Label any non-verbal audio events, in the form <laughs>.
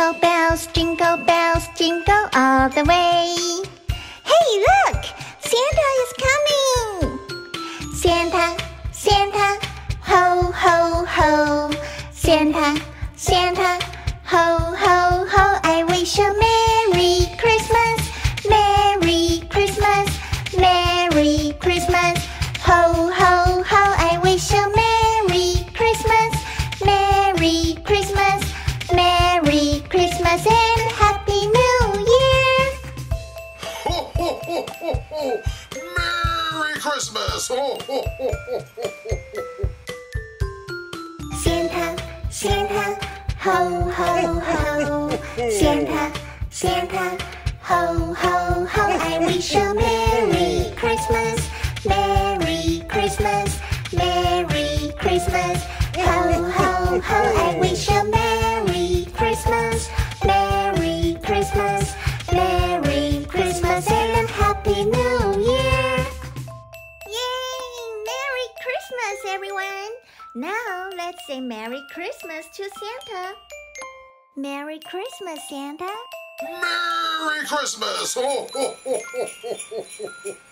Jingle bells, jingle bells, jingle all the way. Christmas and Happy New Year. Ho, ho, ho, ho, ho. Merry Christmas! Ho, ho, ho, ho, ho, ho, ho. Santa, Santa, ho, ho, ho. Santa, Santa, ho, ho, ho. I wish you Merry Christmas, Merry Christmas, Merry Christmas. Ho, ho, ho. I wish you Merry Now let's say Merry Christmas to Santa. Merry Christmas, Santa. Merry Christmas! <laughs>